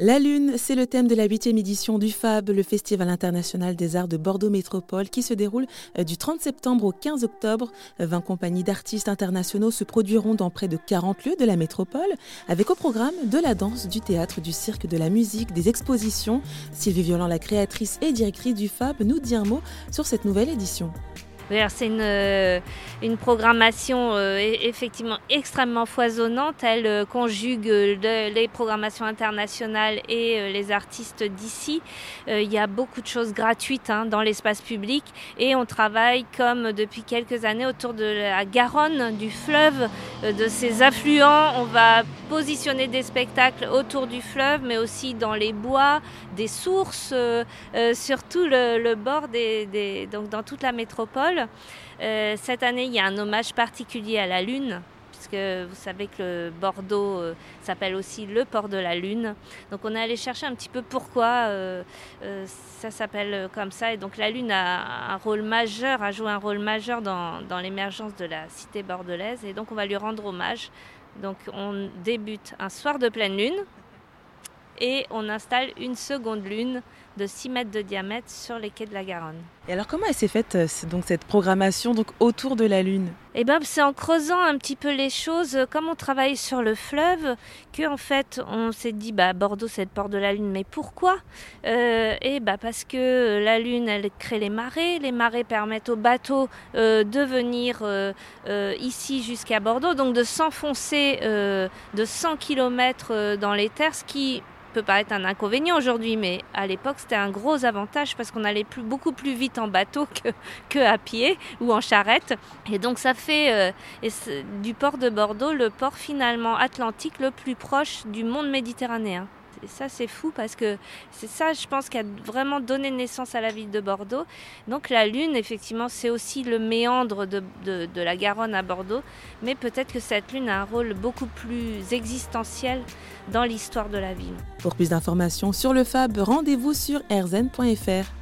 La Lune, c'est le thème de la huitième édition du FAB, le Festival international des arts de Bordeaux Métropole, qui se déroule euh, du 30 septembre au 15 octobre. 20 compagnies d'artistes internationaux se produiront dans près de 40 lieux de la métropole, avec au programme de la danse, du théâtre, du cirque, de la musique, des expositions. Sylvie Violent, la créatrice et directrice du FAB, nous dit un mot sur cette nouvelle édition. C'est une, euh, une, programmation euh, e-, effectivement extrêmement foisonnante. Elle euh, conjugue les programmations internationales et les artistes d'ici. il y a beaucoup de choses gratuites hein, dans l'espace public et on travaille comme depuis quelques années autour de la Garonne, du fleuve, de ses affluents. On va positionner des spectacles autour du fleuve, mais aussi dans les bois, des sources, surtout le, le bord des, des, donc dans toute la métropole. Euh, cette année, il y a un hommage particulier à la Lune, puisque vous savez que Bordeaux euh, s'appelle aussi le port de la Lune. Donc on est allé chercher un petit peu pourquoi euh, ça s'appelle comme ça. Et donc la Lune a un rôle majeur, a joué un rôle majeur dans, dans l'émergence de la cité bordelaise. Et donc on va lui rendre hommage. Donc on débute un soir de pleine Lune et on installe une seconde Lune de 6 mètres de diamètre sur les quais de la Garonne. Et alors comment elle s'est faite euh, donc cette programmation donc autour de la Lune? Eh ben c'est en creusant un petit peu les choses, euh, comme on travaille sur le fleuve, que en fait on s'est dit bah Bordeaux c'est le port de la Lune, mais pourquoi? Euh, Et bah parce que la Lune elle crée les marées, les marées permettent aux bateaux de venir ici jusqu'à Bordeaux, donc de s'enfoncer de 100 km dans les terres, ce qui peut paraître un inconvénient aujourd'hui, mais à l'époque c'était un gros avantage parce qu'on allait beaucoup plus vite en bateau que, que à pied ou en charrette. Et donc ça fait euh, du port de Bordeaux le port finalement atlantique le plus proche du monde méditerranéen. Et ça, c'est fou parce que c'est ça, je pense, qui a vraiment donné naissance à la ville de Bordeaux. Donc la Lune, effectivement, c'est aussi le méandre de, la Garonne à Bordeaux. Mais peut-être que cette Lune a un rôle beaucoup plus existentiel dans l'histoire de la ville. Pour plus d'informations sur le FAB, rendez-vous sur rzn.fr.